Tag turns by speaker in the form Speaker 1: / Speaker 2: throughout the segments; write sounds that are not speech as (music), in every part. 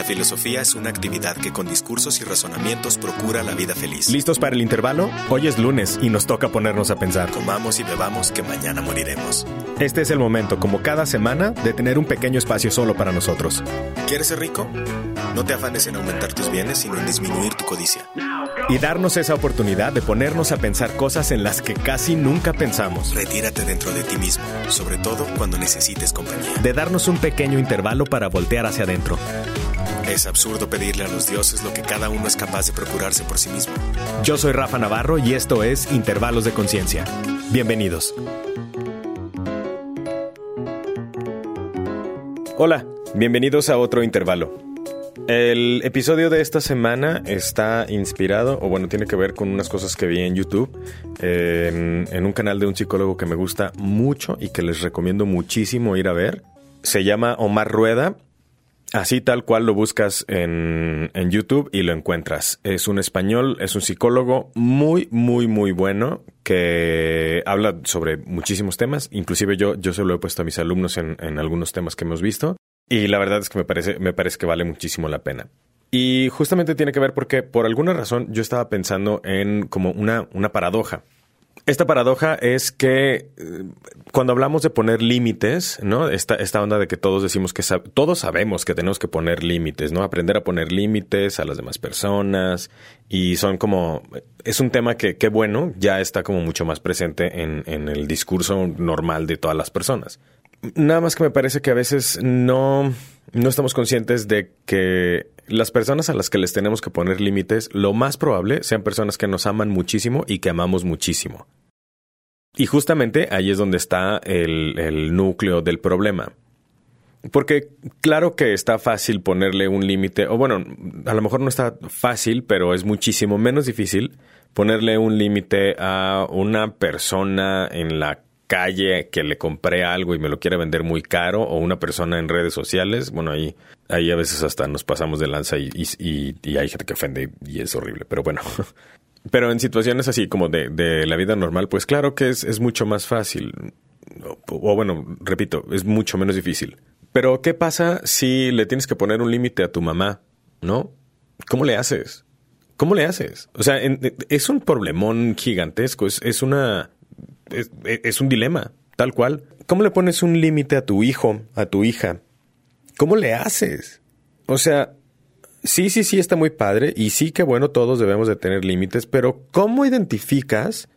Speaker 1: La filosofía es una actividad que con discursos y razonamientos procura la vida feliz.
Speaker 2: ¿Listos para el intervalo? Hoy es lunes y nos toca ponernos a pensar.
Speaker 1: Comamos y bebamos que mañana moriremos.
Speaker 2: Este es el momento, como cada semana, de tener un pequeño espacio solo para nosotros.
Speaker 1: ¿Quieres ser rico? No te afanes en aumentar tus bienes, sino en disminuir tu codicia.
Speaker 2: Y darnos esa oportunidad de ponernos a pensar cosas en las que casi nunca pensamos.
Speaker 1: Retírate dentro de ti mismo, sobre todo cuando necesites compañía.
Speaker 2: De darnos un pequeño intervalo para voltear hacia adentro.
Speaker 1: Es absurdo pedirle a los dioses lo que cada uno es capaz de procurarse por sí mismo.
Speaker 2: Yo soy Rafa Navarro y esto es Intervalos de Conciencia. Bienvenidos. Hola, bienvenidos a otro intervalo. El episodio de esta semana está inspirado, o bueno, tiene que ver con unas cosas que vi en YouTube, en, en un canal de un psicólogo que me gusta mucho y que les recomiendo muchísimo ir a ver. Se llama Omar Rueda Así tal cual lo buscas en, en, YouTube y lo encuentras. Es un español, es un psicólogo muy, muy, muy bueno que habla sobre muchísimos temas. Inclusive yo, yo se lo he puesto a mis alumnos en, en algunos temas que hemos visto. Y la verdad es que me parece, me parece que vale muchísimo la pena. Y justamente tiene que ver porque por alguna razón yo estaba pensando en como una, una paradoja. Esta paradoja es que eh, cuando hablamos de poner límites, ¿no? Esta, esta onda de que todos decimos que todos sabemos que tenemos que poner límites, ¿no? Aprender a poner límites a las demás personas y son como es un tema que qué bueno ya está como mucho más presente en, en el discurso normal de todas las personas. Nada más que me parece que a veces no no estamos conscientes de que las personas a las que les tenemos que poner límites, lo más probable sean personas que nos aman muchísimo y que amamos muchísimo. Y justamente ahí es donde está el, el núcleo del problema. Porque claro que está fácil ponerle un límite, o bueno, a lo mejor no está fácil, pero es muchísimo menos difícil ponerle un límite a una persona en la calle que le compré algo y me lo quiere vender muy caro, o una persona en redes sociales. Bueno, ahí, ahí a veces hasta nos pasamos de lanza y, y, hay gente que ofende y es horrible, pero bueno. (laughs) Pero en situaciones así como de, de la vida normal, pues claro que es, es mucho más fácil. O, bueno, repito, es mucho menos difícil. Pero ¿qué pasa si le tienes que poner un límite a tu mamá? ¿No? ¿Cómo le haces? ¿Cómo le haces? O sea, es un problemón gigantesco, es, es una... Es, es un dilema, tal cual. ¿Cómo le pones un límite a tu hijo, a tu hija? ¿Cómo le haces? O sea, sí, sí, sí está muy padre y sí que bueno, todos debemos de tener límites, pero ¿cómo identificas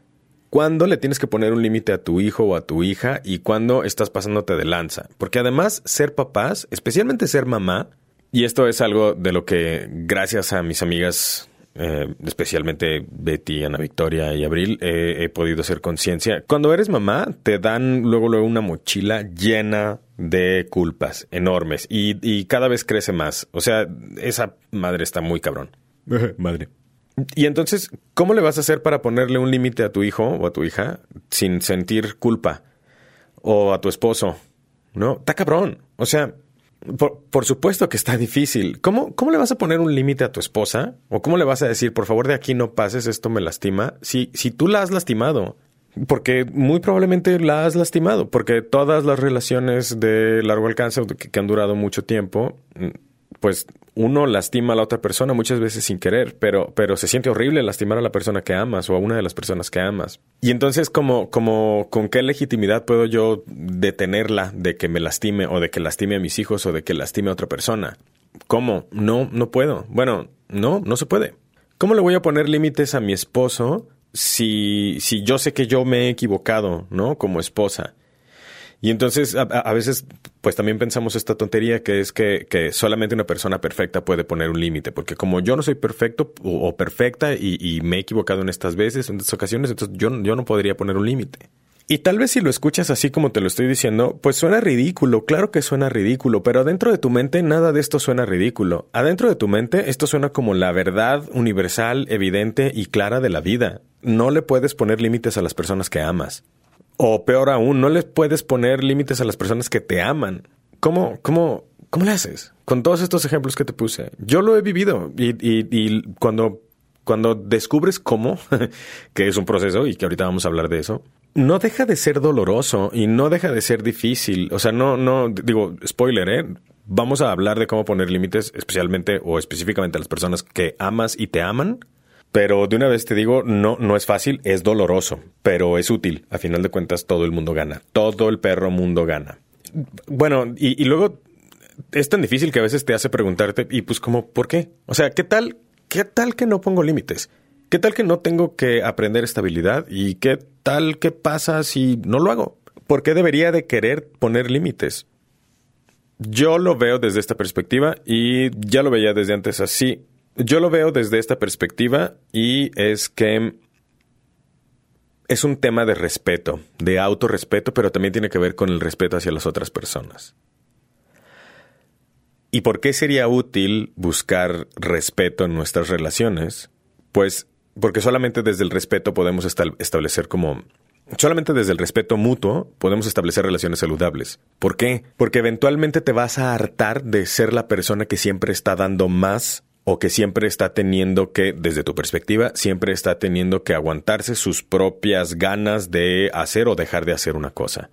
Speaker 2: cuándo le tienes que poner un límite a tu hijo o a tu hija y cuándo estás pasándote de lanza? Porque además ser papás, especialmente ser mamá, y esto es algo de lo que gracias a mis amigas eh, especialmente Betty, Ana Victoria y Abril, eh, he podido hacer conciencia. Cuando eres mamá, te dan luego, luego una mochila llena de culpas enormes y, y cada vez crece más. O sea, esa madre está muy cabrón. (laughs) madre. Y entonces, ¿cómo le vas a hacer para ponerle un límite a tu hijo o a tu hija sin sentir culpa? O a tu esposo. ¿No? Está cabrón. O sea, por, supuesto que está difícil. ¿Cómo, ¿Cómo le vas a poner un límite a tu esposa? ¿O cómo le vas a decir, por favor, de aquí no pases, esto me lastima? Si, si tú la has lastimado, porque muy probablemente la has lastimado, porque todas las relaciones de largo alcance que, que han durado mucho tiempo, pues uno lastima a la otra persona muchas veces sin querer, pero, pero se siente horrible lastimar a la persona que amas o a una de las personas que amas. Y entonces, como, como, ¿con qué legitimidad puedo yo detenerla de que me lastime o de que lastime a mis hijos o de que lastime a otra persona? ¿Cómo? No, no puedo. Bueno, no, no se puede. ¿Cómo le voy a poner límites a mi esposo si, si yo sé que yo me he equivocado, ¿no? Como esposa. Y entonces a, veces pues también pensamos esta tontería que es que, que solamente una persona perfecta puede poner un límite, porque como yo no soy perfecto o, perfecta y, y, me he equivocado en estas veces, en estas ocasiones, entonces yo, yo no podría poner un límite. Y tal vez si lo escuchas así como te lo estoy diciendo, pues suena ridículo, claro que suena ridículo, pero adentro de tu mente nada de esto suena ridículo. Adentro de tu mente esto suena como la verdad universal, evidente y clara de la vida. No le puedes poner límites a las personas que amas. O peor aún, no les puedes poner límites a las personas que te aman. ¿Cómo, cómo, cómo le haces? Con todos estos ejemplos que te puse. Yo lo he vivido y, y, y cuando, cuando descubres cómo, (laughs) que es un proceso y que ahorita vamos a hablar de eso, no deja de ser doloroso y no deja de ser difícil. O sea, no, no, digo, spoiler, ¿eh? Vamos a hablar de cómo poner límites, especialmente o específicamente a las personas que amas y te aman. Pero de una vez te digo, no, no es fácil, es doloroso, pero es útil. A final de cuentas, todo el mundo gana. Todo el perro mundo gana. Bueno, y, luego es tan difícil que a veces te hace preguntarte, y pues como, ¿por qué? O sea, ¿qué tal? ¿Qué tal que no pongo límites? ¿Qué tal que no tengo que aprender estabilidad? ¿Y qué tal que pasa si no lo hago? ¿Por qué debería de querer poner límites? Yo lo veo desde esta perspectiva y ya lo veía desde antes así. Yo lo veo desde esta perspectiva y es que es un tema de respeto, de autorrespeto, pero también tiene que ver con el respeto hacia las otras personas. ¿Y por qué sería útil buscar respeto en nuestras relaciones? Pues porque solamente desde el respeto podemos establecer como... Solamente desde el respeto mutuo podemos establecer relaciones saludables. ¿Por qué? Porque eventualmente te vas a hartar de ser la persona que siempre está dando más o que siempre está teniendo que, desde tu perspectiva, siempre está teniendo que aguantarse sus propias ganas de hacer o dejar de hacer una cosa.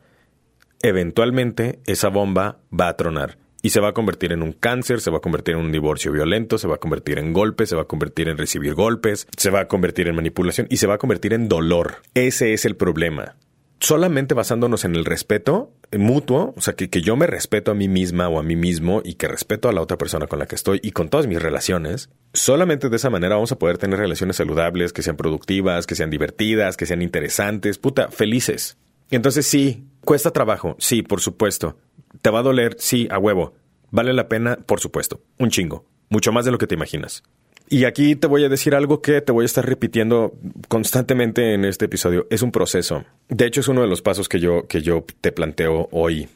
Speaker 2: Eventualmente esa bomba va a tronar y se va a convertir en un cáncer, se va a convertir en un divorcio violento, se va a convertir en golpes, se va a convertir en recibir golpes, se va a convertir en manipulación y se va a convertir en dolor. Ese es el problema. Solamente basándonos en el respeto mutuo, o sea, que, que yo me respeto a mí misma o a mí mismo y que respeto a la otra persona con la que estoy y con todas mis relaciones, solamente de esa manera vamos a poder tener relaciones saludables, que sean productivas, que sean divertidas, que sean interesantes, puta, felices. Entonces sí, cuesta trabajo, sí, por supuesto. ¿Te va a doler? Sí, a huevo. ¿Vale la pena? Por supuesto. Un chingo. Mucho más de lo que te imaginas. Y aquí te voy a decir algo que te voy a estar repitiendo constantemente en este episodio. Es un proceso. De hecho, es uno de los pasos que yo, que yo te planteo hoy.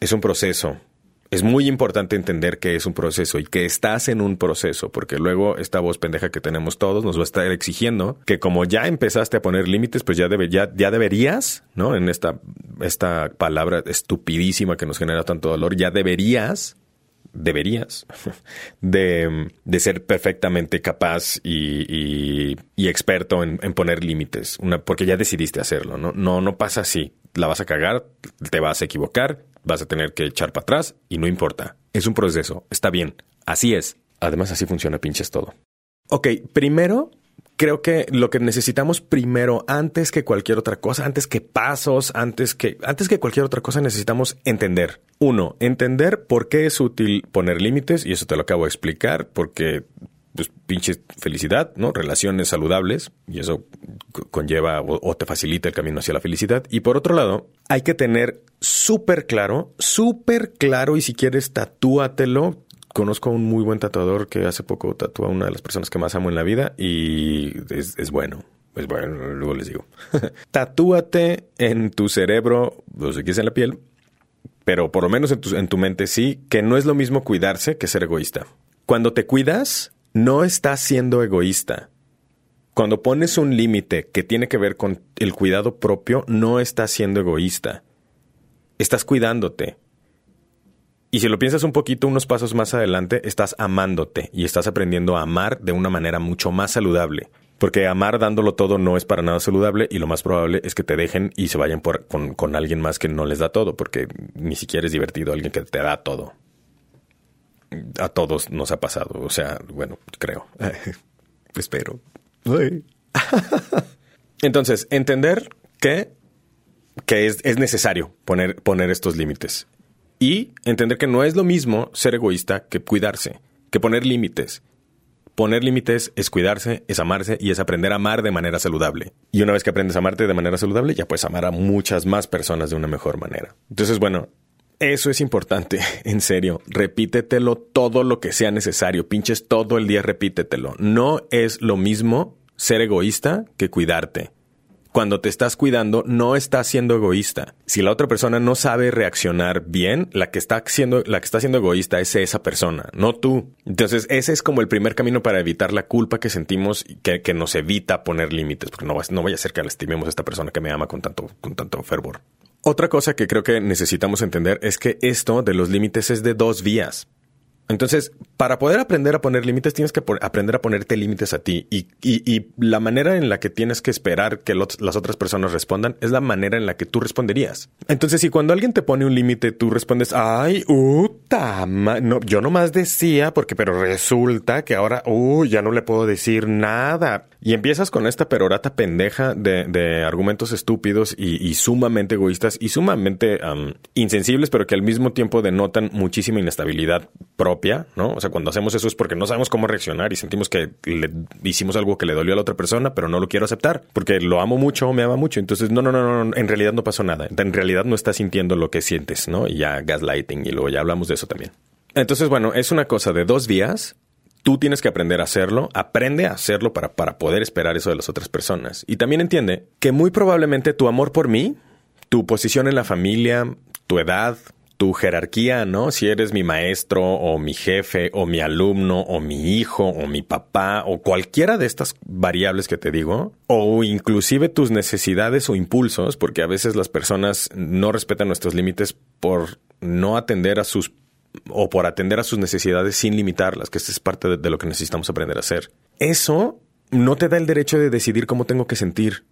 Speaker 2: Es un proceso es muy importante entender que es un proceso y que estás en un proceso, porque luego esta voz pendeja que tenemos todos nos va a estar exigiendo que como ya empezaste a poner límites, pues ya, debe, ya, ya deberías, ¿no? En esta, esta palabra estupidísima que nos genera tanto dolor, ya deberías deberías de, ser perfectamente capaz y, y, experto en, en, poner límites, porque ya decidiste hacerlo, ¿no? No, no pasa así. La vas a cagar, te vas a equivocar, vas a tener que echar para atrás y no importa. Es un proceso, está bien, así es. Además, así funciona pinches todo. Ok, primero, creo que lo que necesitamos primero, antes que cualquier otra cosa, antes que pasos, antes que, antes que cualquier otra cosa, necesitamos entender. Uno, entender por qué es útil poner límites, y eso te lo acabo de explicar, porque pues pinche felicidad, ¿no? Relaciones saludables y eso conlleva o, te facilita el camino hacia la felicidad. Y por otro lado, hay que tener súper claro, súper claro y si quieres tatúatelo. Conozco a un muy buen tatuador que hace poco tatúa a una de las personas que más amo en la vida y es, bueno. Es bueno, luego les digo. (laughs) Tatúate en tu cerebro, si quieres en la piel, pero por lo menos en tu, en tu mente sí, que no es lo mismo cuidarse que ser egoísta. Cuando te cuidas, no estás siendo egoísta. Cuando pones un límite que tiene que ver con el cuidado propio, no estás siendo egoísta. Estás cuidándote. Y si lo piensas un poquito, unos pasos más adelante, estás amándote y estás aprendiendo a amar de una manera mucho más saludable. Porque amar dándolo todo no es para nada saludable y lo más probable es que te dejen y se vayan por, con, con alguien más que no les da todo, porque ni siquiera es divertido alguien que te da todo a todos nos ha pasado. O sea, bueno, creo. (laughs) Espero. (laughs) Entonces, entender que, que es, es, necesario poner, poner estos límites. Y entender que no es lo mismo ser egoísta que cuidarse, que poner límites. Poner límites es cuidarse, es amarse y es aprender a amar de manera saludable. Y una vez que aprendes a amarte de manera saludable, ya puedes amar a muchas más personas de una mejor manera. Entonces, bueno, eso es importante, (laughs) en serio. Repítetelo todo lo que sea necesario. Pinches todo el día, repítetelo. No es lo mismo ser egoísta que cuidarte. Cuando te estás cuidando, no estás siendo egoísta. Si la otra persona no sabe reaccionar bien, la que está siendo, la que está siendo egoísta es esa persona, no tú. Entonces, ese es como el primer camino para evitar la culpa que sentimos y que, nos evita poner límites, porque no, no vaya a ser que lastimemos a esta persona que me ama con tanto, con tanto fervor. Otra cosa que creo que necesitamos entender es que esto de los límites es de dos vías. Entonces, para poder aprender a poner límites, tienes que aprender a ponerte límites a ti. Y, y, la manera en la que tienes que esperar que las otras personas respondan es la manera en la que tú responderías. Entonces, si cuando alguien te pone un límite, tú respondes, ay, uta, no, yo nomás decía, porque, pero resulta que ahora, uy, ya no le puedo decir nada. Y empiezas con esta perorata pendeja de, de argumentos estúpidos y, sumamente egoístas y sumamente insensibles, pero que al mismo tiempo denotan muchísima inestabilidad propia, ¿no? O sea, cuando hacemos eso es porque no sabemos cómo reaccionar y sentimos que le hicimos algo que le dolió a la otra persona, pero no lo quiero aceptar porque lo amo mucho me ama mucho. Entonces, no, no, no, no, en realidad no pasó nada. En realidad no estás sintiendo lo que sientes, ¿no? Y ya gaslighting y luego ya hablamos de eso también. Entonces, bueno, es una cosa de dos vías Tú tienes que aprender a hacerlo, aprende a hacerlo para, para poder esperar eso de las otras personas. Y también entiende que muy probablemente tu amor por mí, tu posición en la familia, tu edad, tu jerarquía, ¿no? Si eres mi maestro o mi jefe o mi alumno o mi hijo o mi papá o cualquiera de estas variables que te digo, o inclusive tus necesidades o impulsos, porque a veces las personas no respetan nuestros límites por no atender a sus o por atender a sus necesidades sin limitarlas, que esta es parte de, lo que necesitamos aprender a hacer. Eso no te da el derecho de decidir cómo tengo que sentir,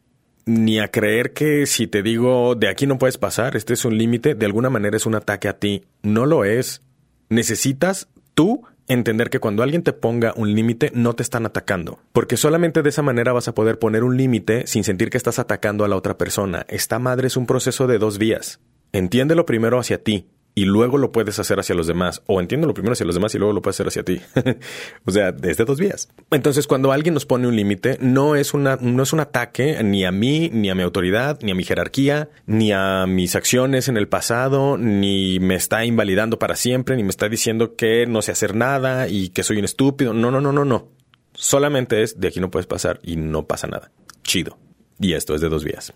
Speaker 2: ni a creer que si te digo de aquí no puedes pasar, este es un límite, de alguna manera es un ataque a ti. No lo es. Necesitas tú entender que cuando alguien te ponga un límite no te están atacando, porque solamente de esa manera vas a poder poner un límite sin sentir que estás atacando a la otra persona. Esta madre es un proceso de dos vías. Entiéndelo primero hacia ti, y luego lo puedes hacer hacia los demás. O entiendo lo primero hacia los demás y luego lo puedes hacer hacia ti. (laughs) o sea, desde dos vías. Entonces, cuando alguien nos pone un límite, no es una, no es un ataque ni a mí, ni a mi autoridad, ni a mi jerarquía, ni a mis acciones en el pasado, ni me está invalidando para siempre, ni me está diciendo que no sé hacer nada y que soy un estúpido. No, no, no, no, no. Solamente es de aquí no puedes pasar y no pasa nada. Chido. Y esto es de dos vías.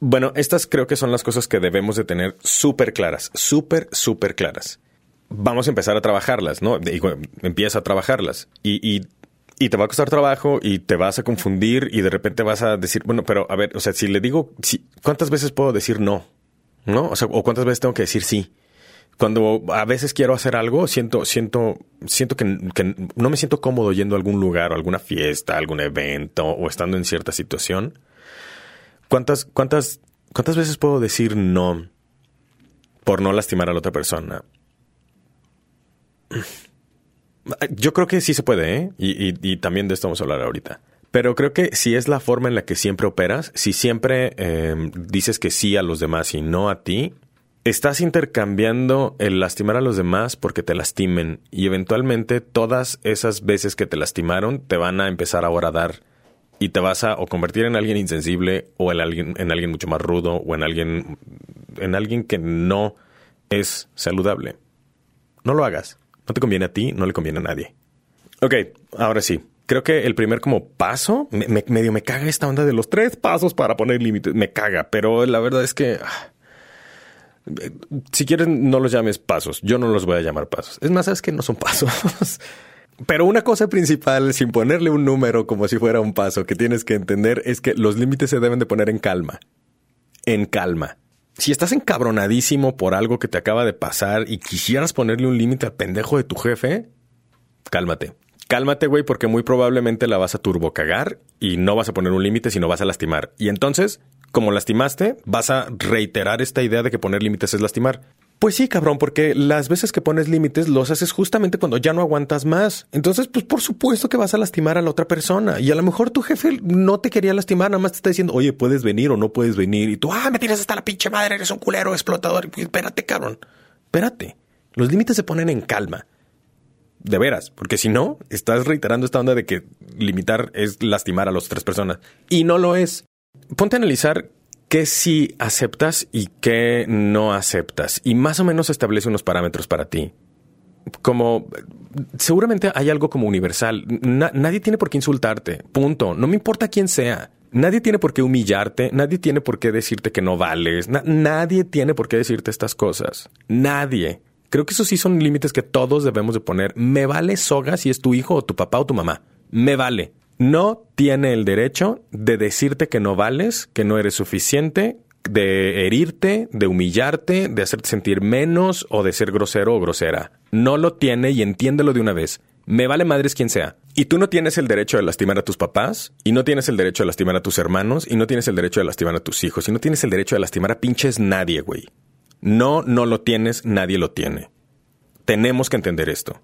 Speaker 2: Bueno, estas creo que son las cosas que debemos de tener súper claras, súper, súper claras. Vamos a empezar a trabajarlas, ¿no? empieza a trabajarlas y, y, y, te va a costar trabajo y te vas a confundir y de repente vas a decir, bueno, pero a ver, o sea, si le digo, si, ¿cuántas veces puedo decir no? ¿No? O sea, o cuántas veces tengo que decir sí. Cuando a veces quiero hacer algo, siento, siento, siento que, que no me siento cómodo yendo a algún lugar o alguna fiesta, algún evento o estando en cierta situación ¿Cuántas, cuántas, cuántas veces puedo decir no por no lastimar a la otra persona? Yo creo que sí se puede, ¿eh? Y, también de esto vamos a hablar ahorita. Pero creo que si es la forma en la que siempre operas, si siempre em, dices que sí a los demás y no a ti, estás intercambiando el lastimar a los demás porque te lastimen y eventualmente todas esas veces que te lastimaron te van a empezar ahora a dar y te vas a o convertir en alguien insensible o en alguien, en alguien mucho más rudo o en alguien, en alguien que no es saludable. No lo hagas. No te conviene a ti, no le conviene a nadie. Ok, ahora sí. Creo que el primer como paso, me, medio me caga esta onda de los tres pasos para poner límites. Me caga, pero la verdad es que... Ah, si quieres, no los llames pasos. Yo no los voy a llamar pasos. Es más, es que no son pasos. (laughs) Pero una cosa principal, sin ponerle un número como si fuera un paso, que tienes que entender es que los límites se deben de poner en calma. En calma. Si estás encabronadísimo por algo que te acaba de pasar y quisieras ponerle un límite al pendejo de tu jefe, cálmate. Cálmate, güey, porque muy probablemente la vas a turbocagar y no vas a poner un límite, sino vas a lastimar. Y entonces, como lastimaste, vas a reiterar esta idea de que poner límites es lastimar. Pues sí, cabrón, porque las veces que pones límites los haces justamente cuando ya no aguantas más. Entonces, pues por supuesto que vas a lastimar a la otra persona. Y a lo mejor tu jefe no te quería lastimar, nada más te está diciendo, oye, puedes venir o no puedes venir. Y tú, ah, me tienes hasta la pinche madre, eres un culero explotador. Pues, espérate, cabrón. Espérate. Los límites se ponen en calma. De veras, porque si no, estás reiterando esta onda de que limitar es lastimar a las otras personas. Y no lo es. Ponte a analizar qué sí aceptas y qué no aceptas. Y más o menos establece unos parámetros para ti. Como seguramente hay algo como universal. nadie tiene por qué insultarte. Punto. No me importa quién sea. Nadie tiene por qué humillarte. Nadie tiene por qué decirte que no vales. nadie tiene por qué decirte estas cosas. Nadie. Creo que esos sí son límites que todos debemos de poner. Me vale soga si es tu hijo o tu papá o tu mamá. Me vale no tiene el derecho de decirte que no vales, que no eres suficiente, de herirte, de humillarte, de hacerte sentir menos o de ser grosero o grosera. No lo tiene y entiéndelo de una vez. Me vale madres quien sea. Y tú no tienes el derecho de lastimar a tus papás, y no tienes el derecho de lastimar a tus hermanos, y no tienes el derecho de lastimar a tus hijos, y no tienes el derecho de lastimar a pinches nadie, güey. No, no lo tienes, nadie lo tiene. Tenemos que entender esto.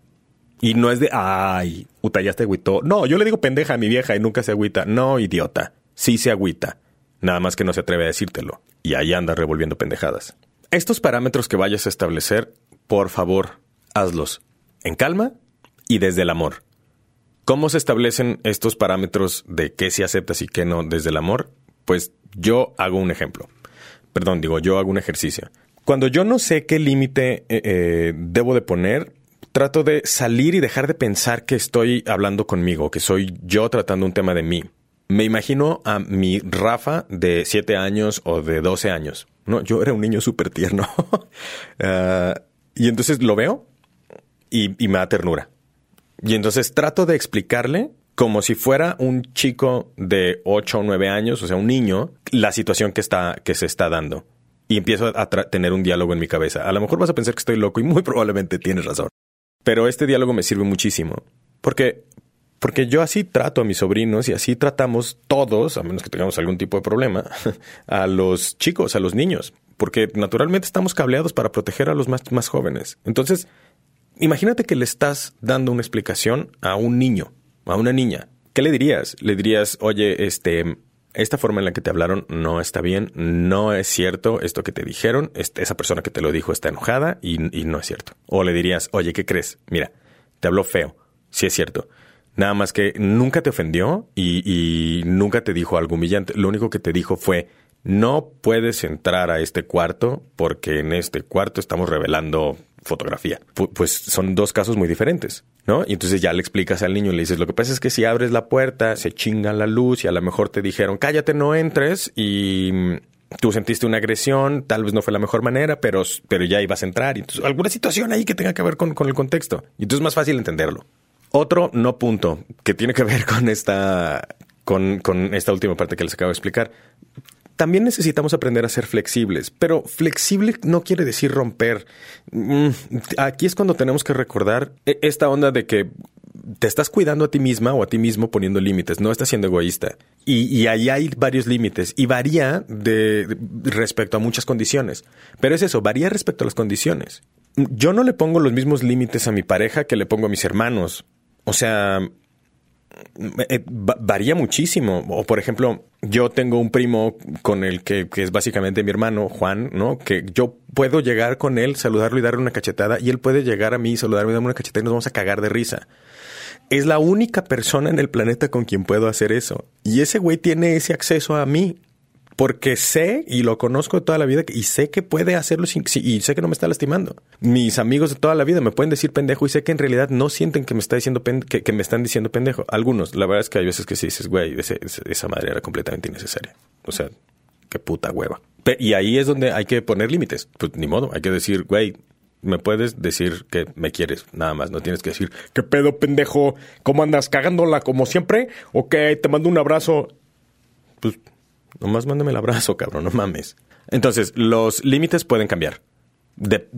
Speaker 2: Y no es de, ay, puta, ya te agüitó. No, yo le digo pendeja a mi vieja y nunca se agüita. No, idiota. Sí se agüita. Nada más que no se atreve a decírtelo. Y ahí anda revolviendo pendejadas. Estos parámetros que vayas a establecer, por favor, hazlos en calma y desde el amor. ¿Cómo se establecen estos parámetros de qué se aceptas y qué no desde el amor? Pues yo hago un ejemplo. Perdón, digo, yo hago un ejercicio. Cuando yo no sé qué límite eh, eh, debo de poner, trato de salir y dejar de pensar que estoy hablando conmigo, que soy yo tratando un tema de mí. Me imagino a mi Rafa de 7 años o de 12 años. No, yo era un niño súper tierno. (laughs) Ah, y entonces lo veo y, y me da ternura. Y entonces trato de explicarle como si fuera un chico de 8 o 9 años, o sea, un niño, la situación que, está, que se está dando y empiezo a tener un diálogo en mi cabeza. A lo mejor vas a pensar que estoy loco y muy probablemente tienes razón. Pero este diálogo me sirve muchísimo. Porque, porque yo así trato a mis sobrinos y así tratamos todos, a menos que tengamos algún tipo de problema, (laughs) a los chicos, a los niños. Porque naturalmente estamos cableados para proteger a los más, más jóvenes. Entonces, imagínate que le estás dando una explicación a un niño, a una niña. ¿Qué le dirías? Le dirías, oye, este, esta forma en la que te hablaron no está bien, no es cierto esto que te dijeron, esa persona que te lo dijo está enojada y, no es cierto. O le dirías, oye, ¿qué crees? Mira, te habló feo, sí es cierto. Nada más que nunca te ofendió y, y nunca te dijo algo humillante. Lo único que te dijo fue, no puedes entrar a este cuarto porque en este cuarto estamos revelando fotografía. pues son dos casos muy diferentes, ¿no? Y entonces ya le explicas al niño y le dices, lo que pasa es que si abres la puerta, se chinga la luz y a lo mejor te dijeron, cállate, no entres y mm, tú sentiste una agresión, tal vez no fue la mejor manera, pero, pero ya ibas a entrar. Y entonces, alguna situación ahí que tenga que ver con, con el contexto. Y entonces es más fácil entenderlo. Otro no punto que tiene que ver con esta, con, con esta última parte que les acabo de explicar también necesitamos aprender a ser flexibles, pero flexible no quiere decir romper. Mm, aquí es cuando tenemos que recordar e, esta onda de que te estás cuidando a ti misma o a ti mismo poniendo límites, no estás siendo egoísta. Y, ahí hay varios límites y varía de, respecto a muchas condiciones. Pero es eso, varía respecto a las condiciones. Yo no le pongo los mismos límites a mi pareja que le pongo a mis hermanos. O sea, varía muchísimo. O por ejemplo, yo tengo un primo con el que, que, es básicamente mi hermano, Juan, ¿no? Que yo puedo llegar con él, saludarlo y darle una cachetada, y él puede llegar a mí, saludarme y darme una cachetada y nos vamos a cagar de risa. Es la única persona en el planeta con quien puedo hacer eso. Y ese güey tiene ese acceso a mí porque sé y lo conozco de toda la vida y sé que puede hacerlo sin, y sé que no me está lastimando. Mis amigos de toda la vida me pueden decir pendejo y sé que en realidad no sienten que me está diciendo que, me están diciendo pendejo. Algunos, la verdad es que hay veces que sí dices, güey, esa madre era completamente innecesaria. O sea, qué puta hueva. Y ahí es donde hay que poner límites. Pues ni modo, hay que decir, güey, me puedes decir que me quieres, nada más. No tienes que decir, ¿qué pedo, pendejo? ¿Cómo andas cagándola como siempre? Ok, te mando un abrazo. Pues Nomás mándame el abrazo, (laughs) cabrón, no mames. Entonces, los límites pueden cambiar.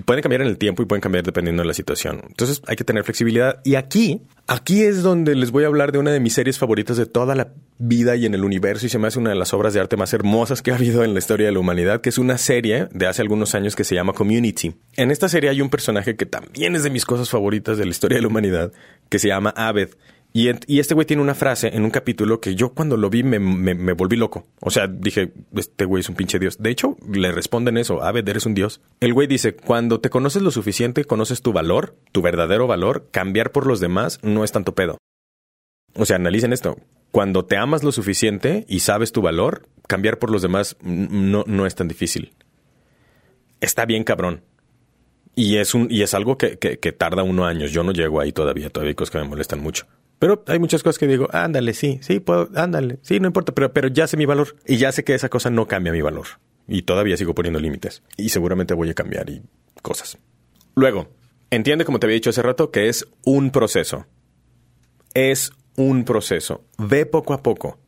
Speaker 2: pueden cambiar en el tiempo y pueden cambiar dependiendo de la situación. Entonces hay que tener flexibilidad. Y aquí, aquí es donde les voy a hablar de una de mis series favoritas de toda la vida y en el universo y se me hace una de las obras de arte más hermosas que ha habido en la historia de la humanidad, que es una serie de hace algunos años que se llama Community. En esta serie hay un personaje que también es de mis cosas favoritas de la historia de la humanidad, que se llama Abed. Y, este güey tiene una frase en un capítulo que yo cuando lo vi me, volví loco. O sea, dije, este güey es un pinche dios. De hecho, le responden eso, Aved, eres un dios. El güey dice, cuando te conoces lo suficiente, conoces tu valor, tu verdadero valor, cambiar por los demás no es tanto pedo. O sea, analicen esto. Cuando te amas lo suficiente y sabes tu valor, cambiar por los demás no, no es tan difícil. Está bien, cabrón. Y es, un, y es algo que, que, que tarda unos años. Yo no llego ahí todavía. Todavía hay cosas que me molestan mucho. Pero hay muchas cosas que digo, ándale, sí, sí, puedo, ándale, sí, no importa, pero, pero ya sé mi valor y ya sé que esa cosa no cambia mi valor. Y todavía sigo poniendo límites. Y seguramente voy a cambiar y cosas. Luego, entiende, como te había dicho hace rato, que es un proceso. Es un proceso. Ve poco a poco.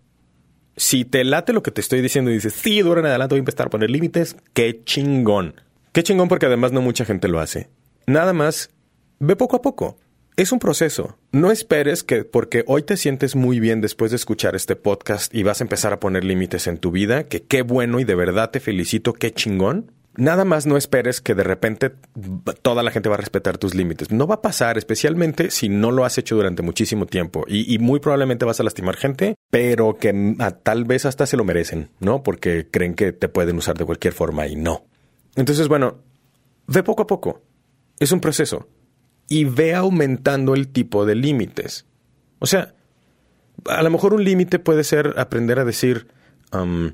Speaker 2: Si te late lo que te estoy diciendo y dices, sí, dura en adelante voy a empezar a poner límites, qué chingón. Qué chingón porque además no mucha gente lo hace. Nada más, ve poco a poco. Es un proceso. No esperes que porque hoy te sientes muy bien después de escuchar este podcast y vas a empezar a poner límites en tu vida, que qué bueno y de verdad te felicito, qué chingón. Nada más no esperes que de repente toda la gente va a respetar tus límites. No va a pasar, especialmente si no lo has hecho durante muchísimo tiempo y, muy probablemente vas a lastimar gente, pero que tal vez hasta se lo merecen, ¿no? Porque creen que te pueden usar de cualquier forma y no. Entonces, bueno, ve poco a poco. Es un proceso y ve aumentando el tipo de límites. O sea, a lo mejor un límite puede ser aprender a decir um,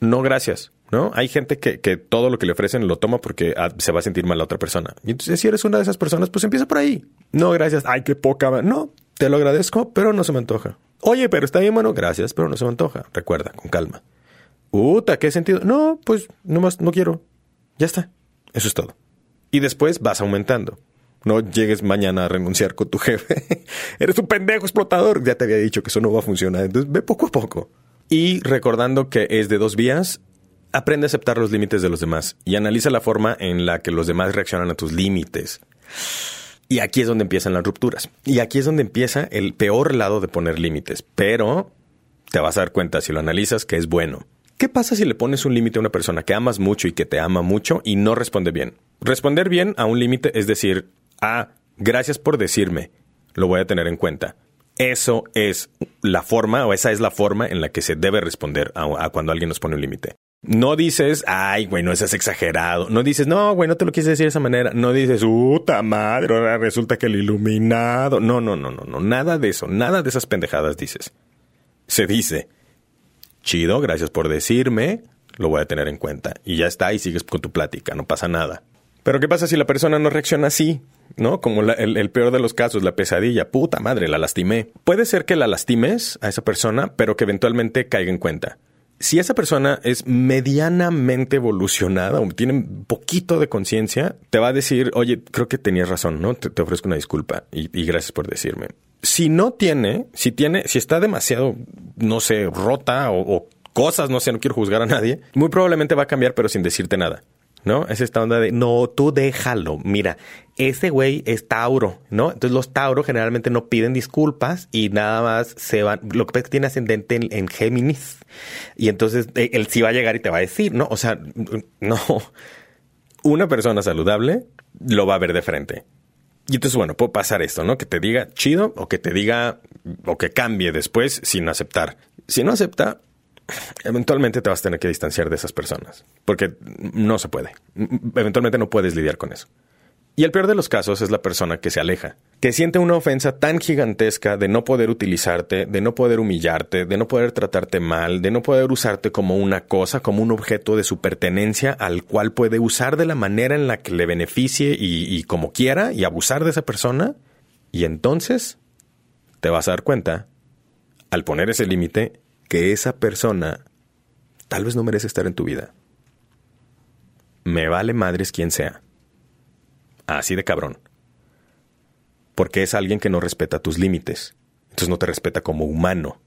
Speaker 2: no gracias. ¿No? Hay gente que, que, todo lo que le ofrecen lo toma porque ah, se va a sentir mal la otra persona. Y entonces, si eres una de esas personas, pues empieza por ahí. No, gracias. Ay, qué poca. No, te lo agradezco, pero no se me antoja. Oye, pero está bien, bueno, gracias, pero no se me antoja. Recuerda, con calma. Uta, ¿qué sentido? No, pues nomás no quiero. Ya está. Eso es todo. Y después vas aumentando. No llegues mañana a renunciar con tu jefe. (laughs) Eres un pendejo explotador. Ya te había dicho que eso no va a funcionar. Entonces ve poco a poco. Y recordando que es de dos vías, aprende a aceptar los límites de los demás y analiza la forma en la que los demás reaccionan a tus límites. Y aquí es donde empiezan las rupturas. Y aquí es donde empieza el peor lado de poner límites. Pero te vas a dar cuenta si lo analizas que es bueno. ¿Qué pasa si le pones un límite a una persona que amas mucho y que te ama mucho y no responde bien? Responder bien a un límite es decir, ah, gracias por decirme, lo voy a tener en cuenta. Eso es la forma o esa es la forma en la que se debe responder a, cuando alguien nos pone un límite. No dices, ay, güey, no es exagerado. No dices, no, güey, no te lo quise decir de esa manera. No dices, puta madre, ahora resulta que el iluminado. No, no, no, no, no. Nada de eso. Nada de esas pendejadas dices. Se dice, chido, gracias por decirme, lo voy a tener en cuenta. Y ya está, y sigues con tu plática, no pasa nada. Pero ¿qué pasa si la persona no reacciona así? ¿No? Como el, peor de los casos, la pesadilla. Puta madre, la lastimé. Puede ser que la lastimes a esa persona, pero que eventualmente caiga en cuenta. Si esa persona es medianamente evolucionada o tiene poquito de conciencia, te va a decir, oye, creo que tenías razón, ¿no? Te, ofrezco una disculpa y, gracias por decirme. Si no tiene, si tiene, si está demasiado, no sé, rota o, o cosas, no sé, no quiero juzgar a nadie, muy probablemente va a cambiar, pero sin decirte nada. ¿No? Es esta onda de, no, tú déjalo. Mira, ese güey es Tauro, ¿no? Entonces los Tauro generalmente no piden disculpas y nada más se van. Lo que pasa es que tiene ascendente en, Géminis. Y entonces eh, él sí va a llegar y te va a decir, ¿no? O sea, (laughs) no. Una persona saludable lo va a ver de frente. Y entonces, bueno, puede pasar esto, ¿no? Que te diga chido o que te diga o que cambie después sin aceptar. Si no acepta, eventualmente te vas a tener que distanciar de esas personas, porque no se puede. Eventualmente no puedes lidiar con eso. Y el peor de los casos es la persona que se aleja, que siente una ofensa tan gigantesca de no poder utilizarte, de no poder humillarte, de no poder tratarte mal, de no poder usarte como una cosa, como un objeto de su pertenencia al cual puede usar de la manera en la que le beneficie y, y como quiera y abusar de esa persona. Y entonces te vas a dar cuenta, al poner ese límite, que esa persona tal vez no merece estar en tu vida. Me vale madres quien sea. Así de cabrón. Porque es alguien que no respeta tus límites. Entonces no te respeta como humano.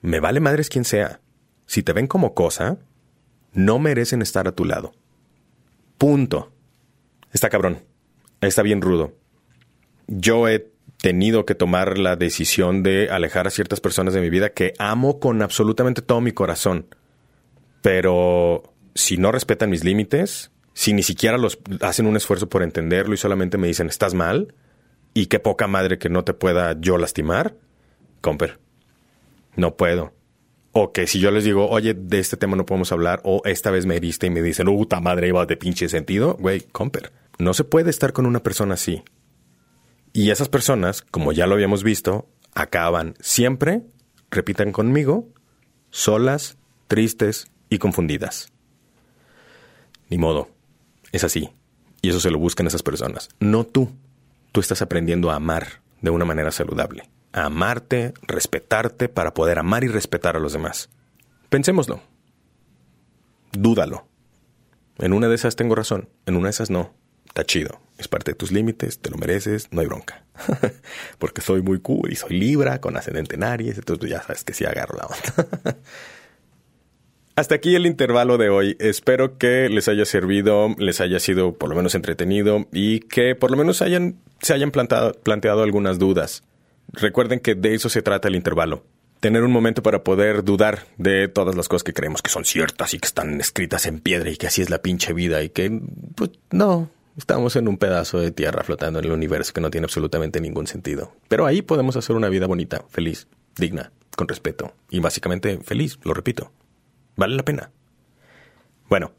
Speaker 2: Me vale madres quien sea. Si te ven como cosa, no merecen estar a tu lado. Punto. Está cabrón. Está bien rudo. Yo he tenido que tomar la decisión de alejar a ciertas personas de mi vida que amo con absolutamente todo mi corazón. Pero si no respetan mis límites, si ni siquiera los hacen un esfuerzo por entenderlo y solamente me dicen estás mal y qué poca madre que no te pueda yo lastimar, comper, no puedo. O que si yo les digo, oye, de este tema no podemos hablar, o esta vez me heriste y me dicen, puta madre, iba de pinche sentido, güey, comper. No se puede estar con una persona así. Y esas personas, como ya lo habíamos visto, acaban siempre, repitan conmigo, solas, tristes y confundidas. Ni modo, es así. Y eso se lo buscan esas personas, no tú. Tú estás aprendiendo a amar de una manera saludable. A amarte, respetarte para poder amar y respetar a los demás. Pensémoslo. Dúdalo. En una de esas tengo razón, en una de esas no. Está chido. Es parte de tus límites, te lo mereces, no hay bronca. (laughs) Porque soy muy cool y soy Libra con ascendente en Aries, entonces pues, ya sabes que sí agarro la onda. (laughs) Hasta aquí el intervalo de hoy. Espero que les haya servido, les haya sido por lo menos entretenido y que por lo menos hayan, se hayan planteado algunas dudas. Recuerden que de eso se trata el intervalo. Tener un momento para poder dudar de todas las cosas que creemos que son ciertas y que están escritas en piedra y que así es la pinche vida y que, pues, no, estamos en un pedazo de tierra flotando en el universo que no tiene absolutamente ningún sentido. Pero ahí podemos hacer una vida bonita, feliz, digna, con respeto y básicamente feliz, lo repito. Vale la pena. Bueno,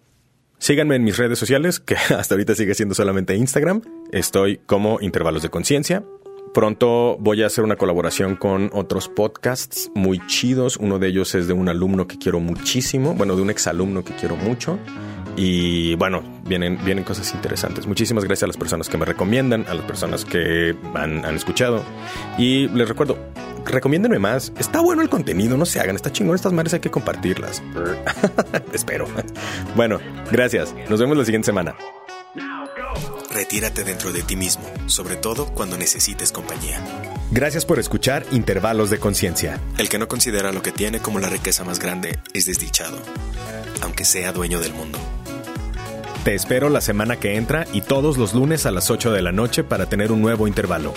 Speaker 2: síganme en mis redes sociales, que (laughs) hasta ahorita sigue siendo solamente Instagram. Estoy como Intervalos de Conciencia. Pronto voy a hacer una colaboración con otros podcasts muy chidos. Uno de ellos es de un alumno que quiero muchísimo, bueno, de un exalumno que quiero mucho. Y bueno, vienen, vienen cosas interesantes. Muchísimas gracias a las personas que me recomiendan, a las personas que han, han escuchado. Y les recuerdo, recomiéndenme más. Está bueno el contenido, no se hagan, está chingón estas madres, hay que compartirlas. (laughs) Espero. Bueno, gracias. Nos vemos la siguiente semana.
Speaker 1: Retírate dentro de ti mismo, sobre todo cuando necesites compañía.
Speaker 2: Gracias por escuchar Intervalos de Conciencia.
Speaker 1: El que no considera lo que tiene como la riqueza más grande es desdichado, aunque sea dueño del mundo.
Speaker 2: Te espero la semana que entra y todos los lunes a las 8 de la noche para tener un nuevo intervalo.